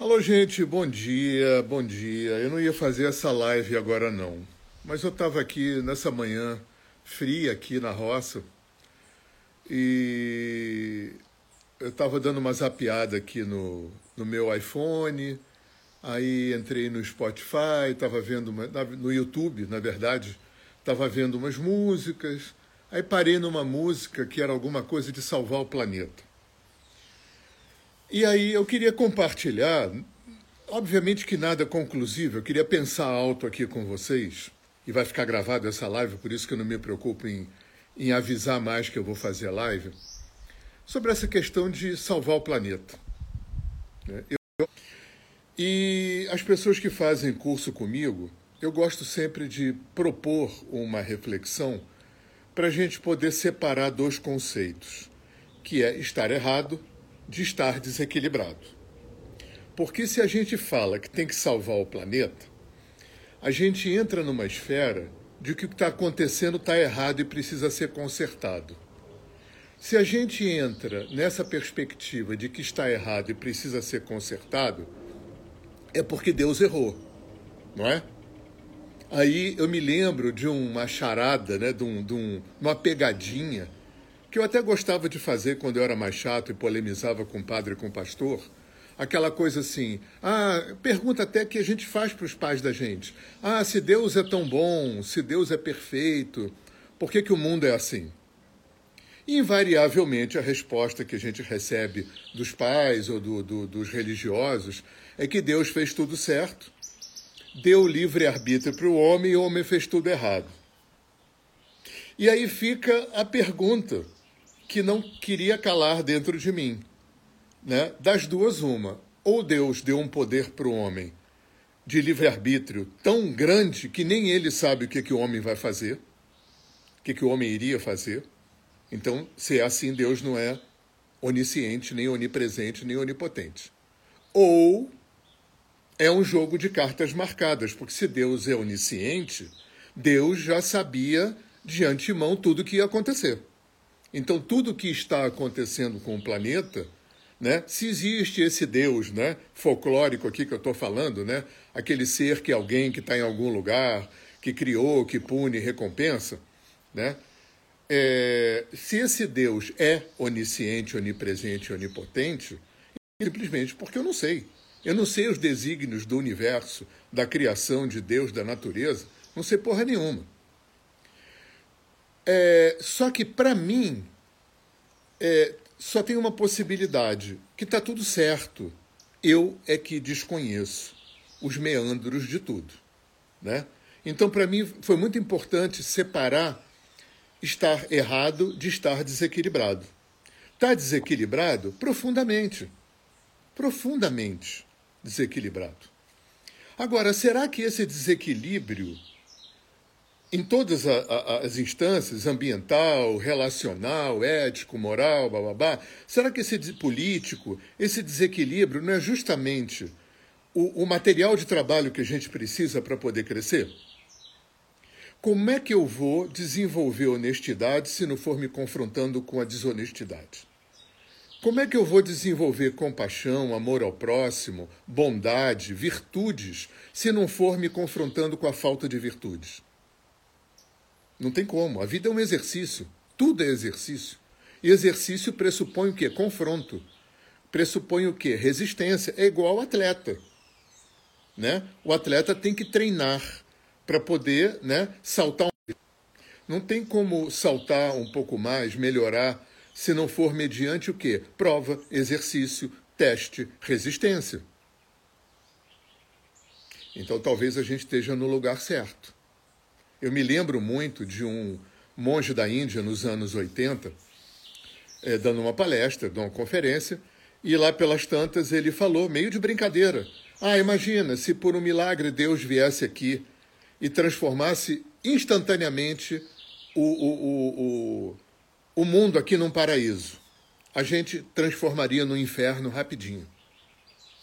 Alô, gente, bom dia, bom dia. Eu não ia fazer essa live agora, não. Mas eu estava aqui nessa manhã fria aqui na roça e eu estava dando uma zapiada aqui no, no meu iPhone, aí entrei no Spotify, estava vendo uma, no YouTube, na verdade, estava vendo umas músicas, aí parei numa música que era alguma coisa de salvar o planeta. E aí eu queria compartilhar, obviamente que nada conclusivo, eu queria pensar alto aqui com vocês, e vai ficar gravado essa live, por isso que eu não me preocupo em, em avisar mais que eu vou fazer live, sobre essa questão de salvar o planeta. Né? Eu, e as pessoas que fazem curso comigo, eu gosto sempre de propor uma reflexão para a gente poder separar dois conceitos, que é estar errado de estar desequilibrado. Porque se a gente fala que tem que salvar o planeta, a gente entra numa esfera de que o que está acontecendo está errado e precisa ser consertado. Se a gente entra nessa perspectiva de que está errado e precisa ser consertado, é porque Deus errou, não é? Aí eu me lembro de uma charada, né, de, um, de um, uma pegadinha que eu até gostava de fazer quando eu era mais chato e polemizava com o padre e com o pastor, aquela coisa assim, ah, pergunta até que a gente faz para os pais da gente. Ah, se Deus é tão bom, se Deus é perfeito, por que, que o mundo é assim? invariavelmente a resposta que a gente recebe dos pais ou do, do, dos religiosos é que Deus fez tudo certo, deu livre-arbítrio para o homem e o homem fez tudo errado. E aí fica a pergunta: que não queria calar dentro de mim. Né? Das duas, uma. Ou Deus deu um poder para o homem de livre-arbítrio tão grande que nem ele sabe o que, que o homem vai fazer, o que, que o homem iria fazer. Então, se é assim, Deus não é onisciente, nem onipresente, nem onipotente. Ou é um jogo de cartas marcadas, porque se Deus é onisciente, Deus já sabia de antemão tudo o que ia acontecer. Então, tudo que está acontecendo com o planeta, né, se existe esse Deus né, folclórico aqui que eu estou falando, né, aquele ser que é alguém que está em algum lugar, que criou, que pune, recompensa, né, é, se esse Deus é onisciente, onipresente, onipotente, simplesmente porque eu não sei. Eu não sei os desígnios do universo, da criação de Deus, da natureza, não sei porra nenhuma. É, só que, para mim, é, só tem uma possibilidade, que está tudo certo. Eu é que desconheço os meandros de tudo. Né? Então, para mim, foi muito importante separar estar errado de estar desequilibrado. Está desequilibrado profundamente. Profundamente desequilibrado. Agora, será que esse desequilíbrio em todas a, a, as instâncias, ambiental, relacional, ético, moral, bababá, será que esse político, esse desequilíbrio não é justamente o, o material de trabalho que a gente precisa para poder crescer? Como é que eu vou desenvolver honestidade se não for me confrontando com a desonestidade? Como é que eu vou desenvolver compaixão, amor ao próximo, bondade, virtudes, se não for me confrontando com a falta de virtudes? Não tem como. A vida é um exercício. Tudo é exercício. E exercício pressupõe o quê? Confronto. Pressupõe o quê? Resistência. É igual ao atleta. Né? O atleta tem que treinar para poder né, saltar. Um... Não tem como saltar um pouco mais, melhorar, se não for mediante o quê? Prova, exercício, teste, resistência. Então talvez a gente esteja no lugar certo. Eu me lembro muito de um monge da Índia nos anos 80, é, dando uma palestra, dando uma conferência, e lá pelas tantas ele falou, meio de brincadeira: Ah, imagina se por um milagre Deus viesse aqui e transformasse instantaneamente o, o, o, o, o mundo aqui num paraíso. A gente transformaria no inferno rapidinho.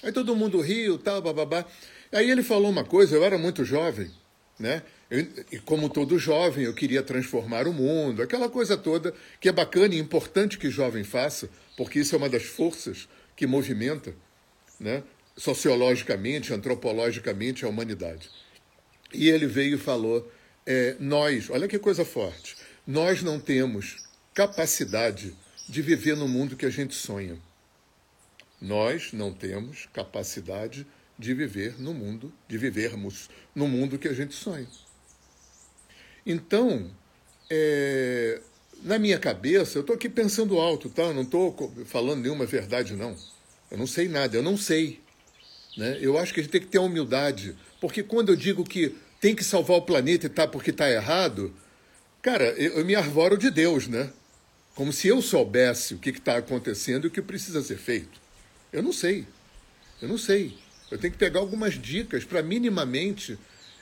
Aí todo mundo riu, tal, bababá. Aí ele falou uma coisa, eu era muito jovem, né? Eu, e como todo jovem, eu queria transformar o mundo, aquela coisa toda que é bacana e importante que jovem faça, porque isso é uma das forças que movimenta, né? sociologicamente, antropologicamente, a humanidade. E ele veio e falou: é, nós, olha que coisa forte, nós não temos capacidade de viver no mundo que a gente sonha. Nós não temos capacidade de viver no mundo, de vivermos no mundo que a gente sonha. Então, é, na minha cabeça, eu estou aqui pensando alto, tá? Eu não estou falando nenhuma verdade, não. Eu não sei nada, eu não sei. Né? Eu acho que a gente tem que ter humildade, porque quando eu digo que tem que salvar o planeta e tá porque está errado, cara, eu, eu me arvoro de Deus, né? Como se eu soubesse o que está acontecendo e o que precisa ser feito. Eu não sei. Eu não sei. Eu tenho que pegar algumas dicas para minimamente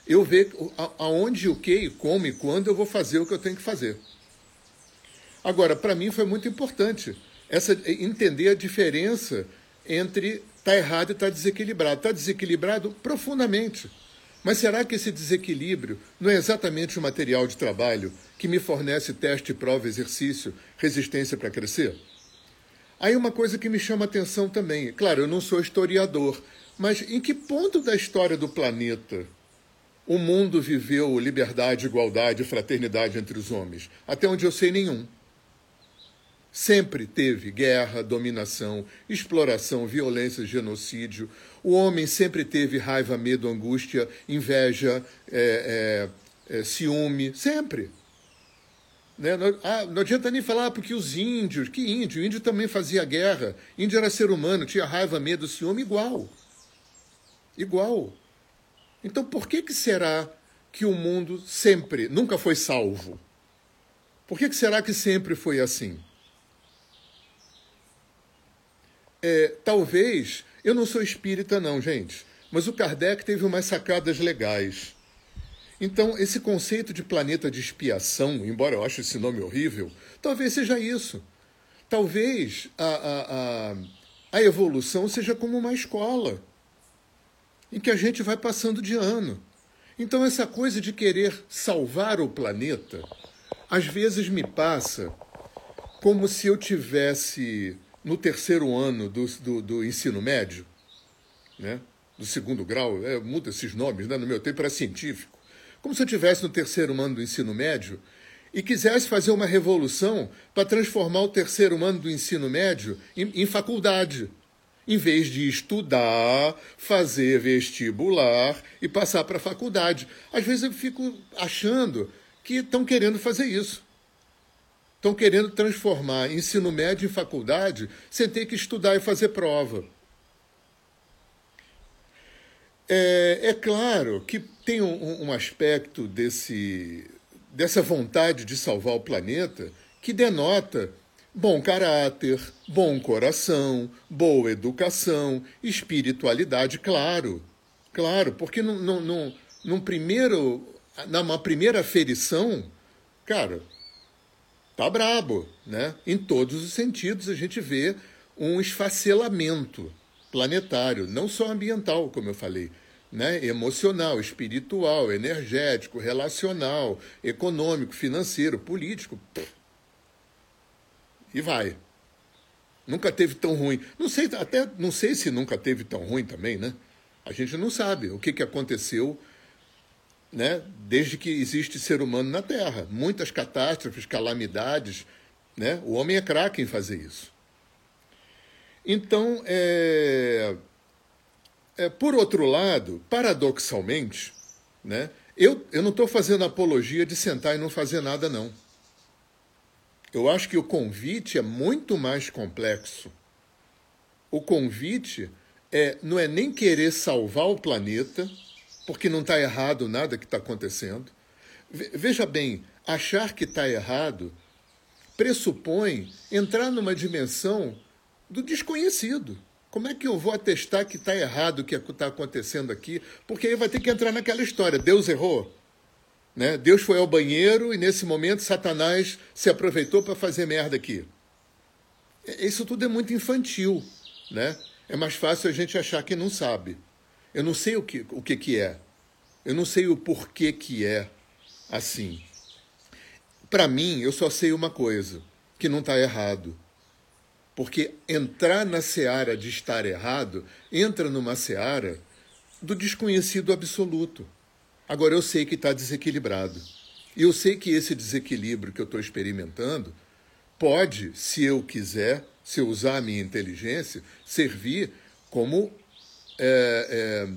eu ver aonde, o que, como e quando eu vou fazer o que eu tenho que fazer. Agora, para mim foi muito importante essa entender a diferença entre tá errado e tá desequilibrado. Tá desequilibrado profundamente. Mas será que esse desequilíbrio não é exatamente o material de trabalho que me fornece teste, prova, exercício, resistência para crescer? Aí uma coisa que me chama atenção também, claro, eu não sou historiador, mas em que ponto da história do planeta o mundo viveu liberdade, igualdade fraternidade entre os homens? Até onde eu sei, nenhum. Sempre teve guerra, dominação, exploração, violência, genocídio. O homem sempre teve raiva, medo, angústia, inveja, é, é, é, ciúme, sempre. Né? Não, ah, não adianta nem falar porque os índios, que índio? O índio também fazia guerra. Índio era ser humano, tinha raiva, medo, ciúme igual. Igual. Então por que, que será que o mundo sempre, nunca foi salvo? Por que, que será que sempre foi assim? É, talvez, eu não sou espírita não, gente, mas o Kardec teve umas sacadas legais. Então, esse conceito de planeta de expiação, embora eu ache esse nome horrível, talvez seja isso. Talvez a, a, a, a evolução seja como uma escola, em que a gente vai passando de ano. Então, essa coisa de querer salvar o planeta, às vezes me passa como se eu tivesse no terceiro ano do, do, do ensino médio, né? do segundo grau, é, muda esses nomes, né? no meu tempo era científico como se eu estivesse no terceiro ano do ensino médio e quisesse fazer uma revolução para transformar o terceiro ano do ensino médio em, em faculdade, em vez de estudar, fazer vestibular e passar para a faculdade. Às vezes eu fico achando que estão querendo fazer isso. Estão querendo transformar ensino médio em faculdade sem ter que estudar e fazer prova. É, é claro que tem um, um aspecto desse, dessa vontade de salvar o planeta que denota bom caráter, bom coração, boa educação, espiritualidade, claro. Claro, porque num, num, num primeiro, numa primeira aferição, cara, tá brabo, né? Em todos os sentidos a gente vê um esfacelamento planetário, não só ambiental, como eu falei, né? emocional, espiritual, energético, relacional, econômico, financeiro, político. E vai. Nunca teve tão ruim. Não sei, até não sei se nunca teve tão ruim também, né? A gente não sabe o que, que aconteceu né, desde que existe ser humano na Terra. Muitas catástrofes, calamidades. Né? O homem é craque em fazer isso. Então, é, é, por outro lado, paradoxalmente, né, eu, eu não estou fazendo apologia de sentar e não fazer nada, não. Eu acho que o convite é muito mais complexo. O convite é, não é nem querer salvar o planeta, porque não está errado nada que está acontecendo. Veja bem, achar que está errado pressupõe entrar numa dimensão do desconhecido. Como é que eu vou atestar que está errado o que está acontecendo aqui? Porque aí vai ter que entrar naquela história: Deus errou. Né? Deus foi ao banheiro e nesse momento Satanás se aproveitou para fazer merda aqui. Isso tudo é muito infantil. Né? É mais fácil a gente achar que não sabe. Eu não sei o que, o que, que é. Eu não sei o porquê que é assim. Para mim, eu só sei uma coisa: que não está errado. Porque entrar na seara de estar errado entra numa seara do desconhecido absoluto. Agora eu sei que está desequilibrado. E eu sei que esse desequilíbrio que eu estou experimentando pode, se eu quiser, se eu usar a minha inteligência, servir como é, é,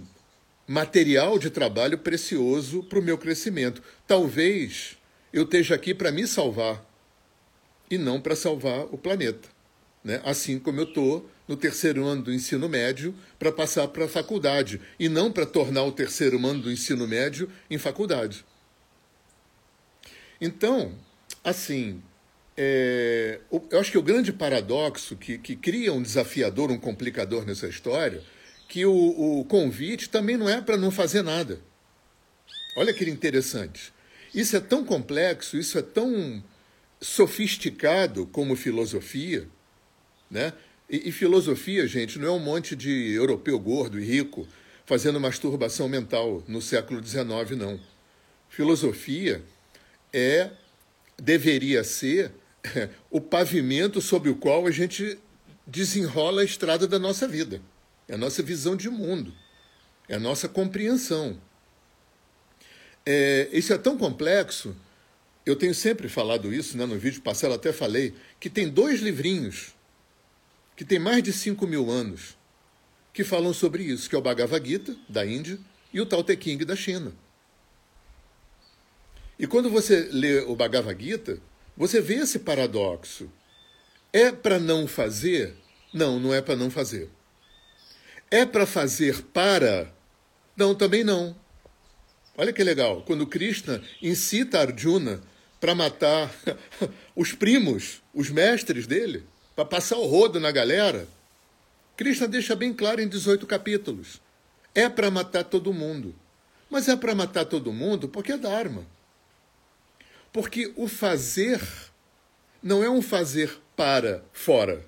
material de trabalho precioso para o meu crescimento. Talvez eu esteja aqui para me salvar e não para salvar o planeta. Né? Assim como eu estou no terceiro ano do ensino médio para passar para a faculdade e não para tornar o terceiro ano do ensino médio em faculdade. Então, assim, é, eu acho que o grande paradoxo que, que cria um desafiador, um complicador nessa história, que o, o convite também não é para não fazer nada. Olha que interessante. Isso é tão complexo, isso é tão sofisticado como filosofia, né? E, e, filosofia, gente, não é um monte de europeu gordo e rico fazendo masturbação mental no século XIX, não. Filosofia é deveria ser o pavimento sobre o qual a gente desenrola a estrada da nossa vida. É a nossa visão de mundo, é a nossa compreensão. É, isso é tão complexo, eu tenho sempre falado isso, né, no vídeo passado até falei, que tem dois livrinhos, que tem mais de 5 mil anos, que falam sobre isso, que é o Bhagavad Gita, da Índia, e o Tao Te King, da China. E quando você lê o Bhagavad Gita, você vê esse paradoxo. É para não fazer? Não, não é para não fazer. É para fazer para? Não, também não. Olha que legal, quando Krishna incita Arjuna para matar os primos, os mestres dele, para passar o rodo na galera, Krishna deixa bem claro em 18 capítulos. É para matar todo mundo. Mas é para matar todo mundo porque é Dharma. Porque o fazer não é um fazer para fora.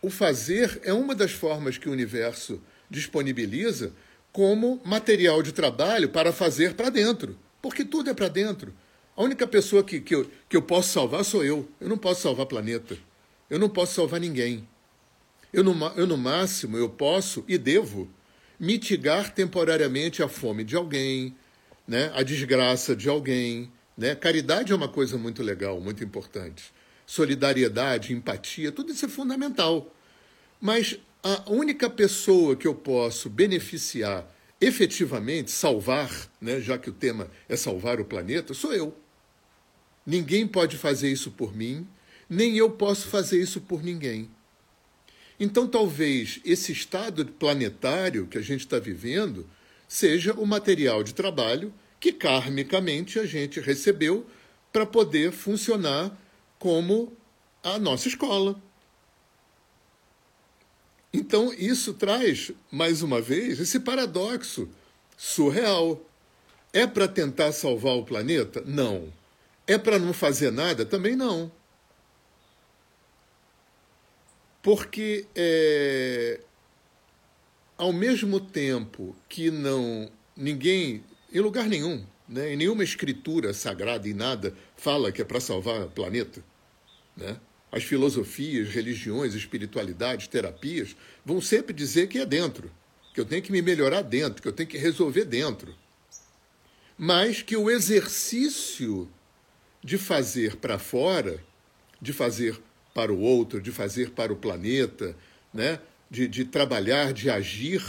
O fazer é uma das formas que o universo disponibiliza como material de trabalho para fazer para dentro. Porque tudo é para dentro. A única pessoa que, que, eu, que eu posso salvar sou eu. Eu não posso salvar planeta. Eu não posso salvar ninguém. Eu no, eu, no máximo, eu posso e devo mitigar temporariamente a fome de alguém, né? a desgraça de alguém. Né? Caridade é uma coisa muito legal, muito importante. Solidariedade, empatia, tudo isso é fundamental. Mas a única pessoa que eu posso beneficiar efetivamente, salvar, né, já que o tema é salvar o planeta, sou eu. Ninguém pode fazer isso por mim, nem eu posso fazer isso por ninguém. Então, talvez esse estado planetário que a gente está vivendo seja o material de trabalho que karmicamente a gente recebeu para poder funcionar como a nossa escola. Então, isso traz, mais uma vez, esse paradoxo surreal. É para tentar salvar o planeta? Não. É para não fazer nada? Também não. Porque, é, ao mesmo tempo que não ninguém, em lugar nenhum, né, em nenhuma escritura sagrada e nada, fala que é para salvar o planeta, né? as filosofias, religiões, espiritualidades, terapias, vão sempre dizer que é dentro, que eu tenho que me melhorar dentro, que eu tenho que resolver dentro. Mas que o exercício de fazer para fora, de fazer para o outro, de fazer para o planeta, né? de, de trabalhar, de agir,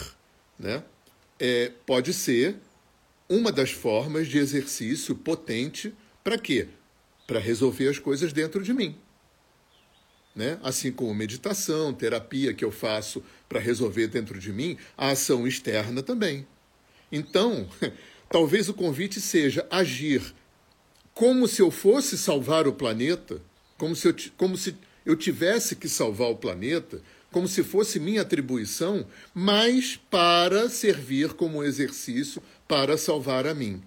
né? é, pode ser uma das formas de exercício potente para quê? Para resolver as coisas dentro de mim né? assim como meditação, terapia que eu faço para resolver dentro de mim, a ação externa também. Então, talvez o convite seja agir como se eu fosse salvar o planeta, como se eu, como se eu tivesse que salvar o planeta, como se fosse minha atribuição, mas para servir como exercício para salvar a mim.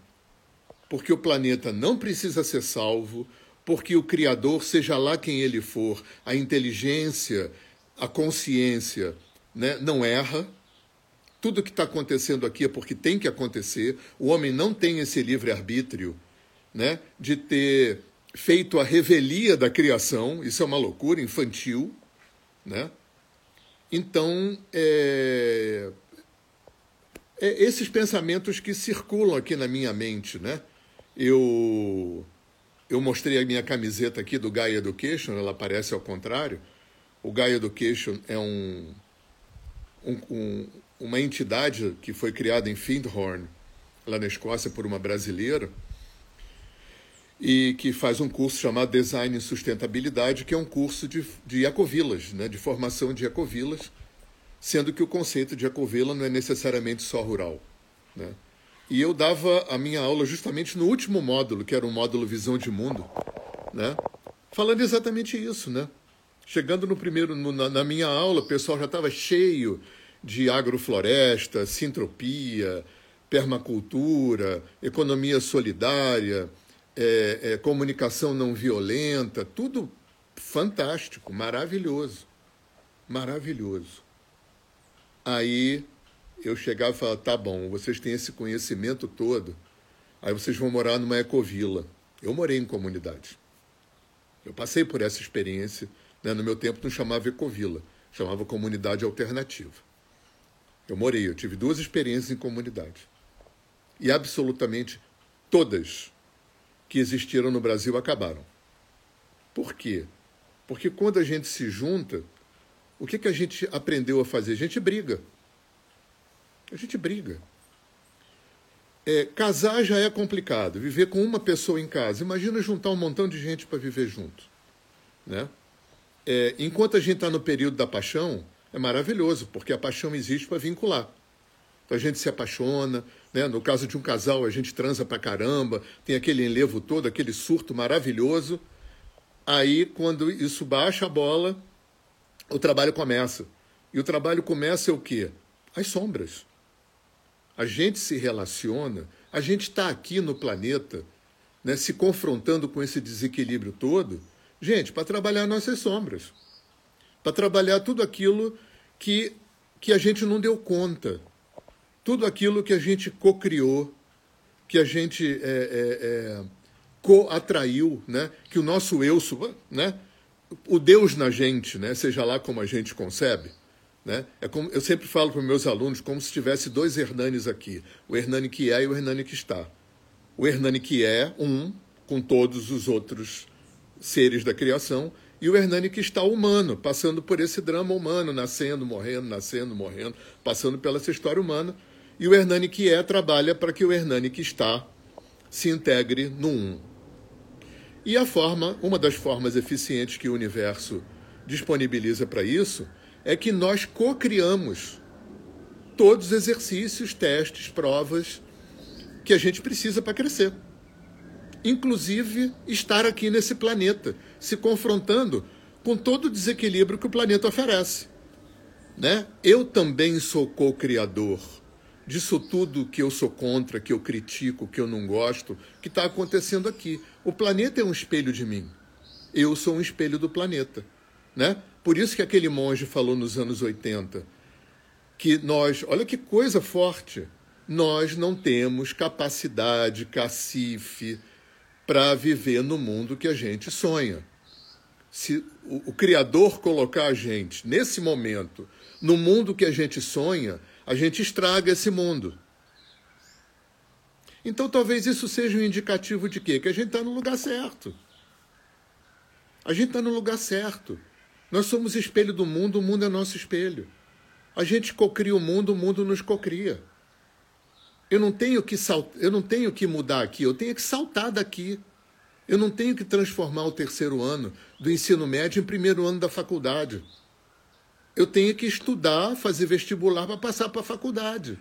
Porque o planeta não precisa ser salvo, porque o Criador, seja lá quem ele for, a inteligência, a consciência, né, não erra. Tudo que está acontecendo aqui é porque tem que acontecer. O homem não tem esse livre-arbítrio né, de ter feito a revelia da criação, isso é uma loucura infantil. né? Então, é, é esses pensamentos que circulam aqui na minha mente, né? Eu eu mostrei a minha camiseta aqui do Gaia Education, ela aparece ao contrário. O Gaia Education é um, um, um, uma entidade que foi criada em Findhorn, lá na Escócia, por uma brasileira, e que faz um curso chamado Design e Sustentabilidade, que é um curso de, de ecovilas, né, de formação de ecovilas, sendo que o conceito de ecovila não é necessariamente só rural. Né? E eu dava a minha aula justamente no último módulo, que era o módulo Visão de Mundo, né? falando exatamente isso. Né? Chegando no primeiro, no, na, na minha aula, o pessoal já estava cheio de agrofloresta, sintropia, permacultura, economia solidária, é, é, comunicação não violenta, tudo fantástico, maravilhoso. Maravilhoso. Aí eu chegava e falava: tá bom, vocês têm esse conhecimento todo, aí vocês vão morar numa ecovila. Eu morei em comunidade. Eu passei por essa experiência. Né? No meu tempo não chamava ecovila, chamava comunidade alternativa. Eu morei, eu tive duas experiências em comunidade. E absolutamente todas que existiram no Brasil acabaram. Por quê? Porque quando a gente se junta, o que, que a gente aprendeu a fazer? A gente briga. A gente briga. É, casar já é complicado, viver com uma pessoa em casa. Imagina juntar um montão de gente para viver junto. Né? É, enquanto a gente está no período da paixão, é maravilhoso, porque a paixão existe para vincular. Então a gente se apaixona, né? no caso de um casal, a gente transa pra caramba, tem aquele enlevo todo, aquele surto maravilhoso. Aí, quando isso baixa a bola, o trabalho começa. E o trabalho começa é o quê? As sombras. A gente se relaciona, a gente está aqui no planeta, né, se confrontando com esse desequilíbrio todo, gente, para trabalhar nossas sombras. Para trabalhar tudo aquilo que, que a gente não deu conta tudo aquilo que a gente co-criou, que a gente é, é, é, co-atraiu, né? que o nosso eu, né? o Deus na gente, né? seja lá como a gente concebe. Né? É como, eu sempre falo para meus alunos como se tivesse dois Hernanes aqui, o Hernani que é e o Hernani que está. O Hernani que é um, com todos os outros seres da criação, e o Hernani que está humano, passando por esse drama humano, nascendo, morrendo, nascendo, morrendo, passando pela essa história humana, e o Hernani que é trabalha para que o Hernani que está se integre no um. E a forma, uma das formas eficientes que o universo disponibiliza para isso é que nós co-criamos todos os exercícios, testes, provas que a gente precisa para crescer. Inclusive estar aqui nesse planeta, se confrontando com todo o desequilíbrio que o planeta oferece. Né? Eu também sou co-criador disso tudo que eu sou contra, que eu critico, que eu não gosto, que está acontecendo aqui. O planeta é um espelho de mim. Eu sou um espelho do planeta. Né? Por isso que aquele monge falou nos anos 80 que nós, olha que coisa forte, nós não temos capacidade, cacife para viver no mundo que a gente sonha. Se o, o Criador colocar a gente nesse momento no mundo que a gente sonha, a gente estraga esse mundo. Então talvez isso seja um indicativo de quê? Que a gente está no lugar certo. A gente está no lugar certo. Nós somos espelho do mundo, o mundo é nosso espelho. A gente cocria o mundo, o mundo nos cocria. Eu não tenho que eu não tenho que mudar aqui, eu tenho que saltar daqui. Eu não tenho que transformar o terceiro ano do ensino médio em primeiro ano da faculdade eu tenho que estudar, fazer vestibular para passar para a faculdade.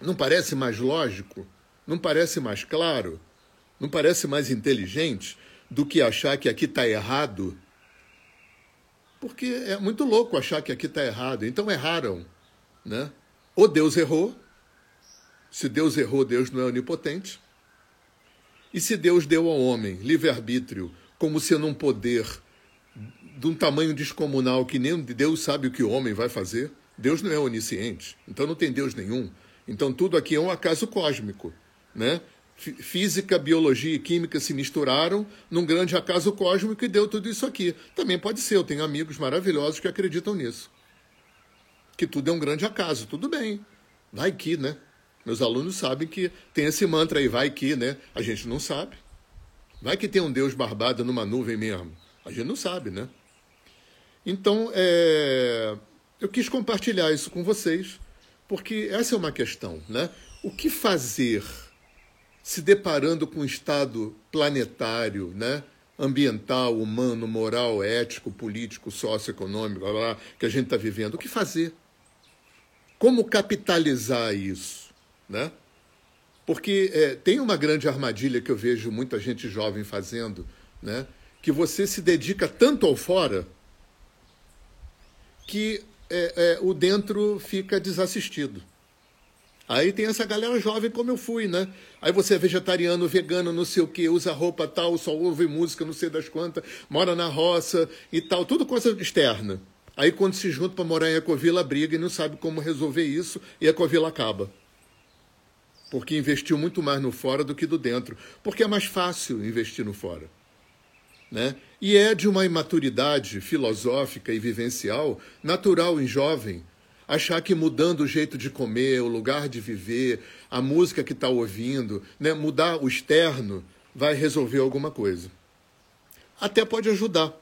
Não parece mais lógico? Não parece mais claro? Não parece mais inteligente do que achar que aqui está errado? Porque é muito louco achar que aqui está errado. Então erraram. Né? Ou Deus errou. Se Deus errou, Deus não é onipotente. E se Deus deu ao homem livre-arbítrio como sendo um poder de um tamanho descomunal que nem Deus sabe o que o homem vai fazer. Deus não é onisciente, então não tem Deus nenhum. Então tudo aqui é um acaso cósmico, né? Física, biologia e química se misturaram num grande acaso cósmico e deu tudo isso aqui. Também pode ser, eu tenho amigos maravilhosos que acreditam nisso. Que tudo é um grande acaso, tudo bem. Vai que, né? Meus alunos sabem que tem esse mantra aí, vai que, né? A gente não sabe. Vai que tem um Deus barbado numa nuvem mesmo. A gente não sabe, né? Então, é... eu quis compartilhar isso com vocês, porque essa é uma questão, né? O que fazer se deparando com um estado planetário, né? ambiental, humano, moral, ético, político, socioeconômico, blá, blá, que a gente está vivendo. O que fazer? Como capitalizar isso? Né? Porque é, tem uma grande armadilha que eu vejo muita gente jovem fazendo, né? que você se dedica tanto ao fora que é, é, o dentro fica desassistido. Aí tem essa galera jovem como eu fui, né? Aí você é vegetariano, vegano, não sei o que, usa roupa tal, só ouve música, não sei das quantas, mora na roça e tal, tudo coisa externa. Aí quando se junta para morar em Ecovila, briga e não sabe como resolver isso e Ecovila acaba. Porque investiu muito mais no fora do que do dentro. Porque é mais fácil investir no fora. Né? E é de uma imaturidade filosófica e vivencial natural em jovem achar que mudando o jeito de comer, o lugar de viver, a música que está ouvindo, né, mudar o externo, vai resolver alguma coisa. Até pode ajudar,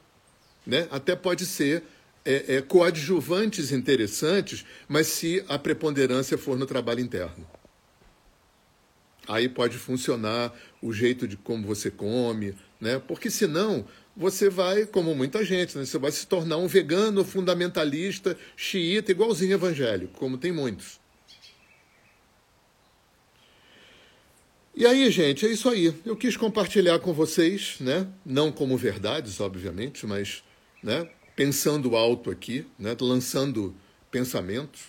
né? até pode ser é, é, coadjuvantes interessantes, mas se a preponderância for no trabalho interno. Aí pode funcionar o jeito de como você come, né? porque senão você vai, como muita gente, né? você vai se tornar um vegano fundamentalista, xiita, igualzinho evangélico, como tem muitos. E aí, gente, é isso aí. Eu quis compartilhar com vocês, né? não como verdades, obviamente, mas né? pensando alto aqui, né? lançando pensamentos.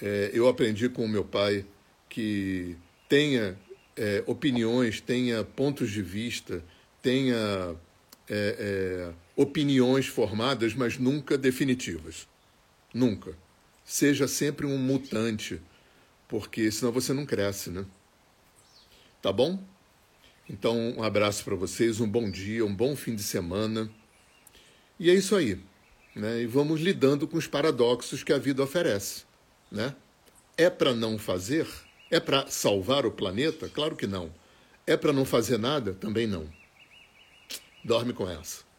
É, eu aprendi com o meu pai que tenha é, opiniões, tenha pontos de vista, tenha é, é, opiniões formadas, mas nunca definitivas. Nunca. Seja sempre um mutante, porque senão você não cresce, né? Tá bom? Então, um abraço para vocês, um bom dia, um bom fim de semana. E é isso aí. Né? E vamos lidando com os paradoxos que a vida oferece. Né? É para não fazer? É para salvar o planeta? Claro que não. É para não fazer nada? Também não. Dorme com essa.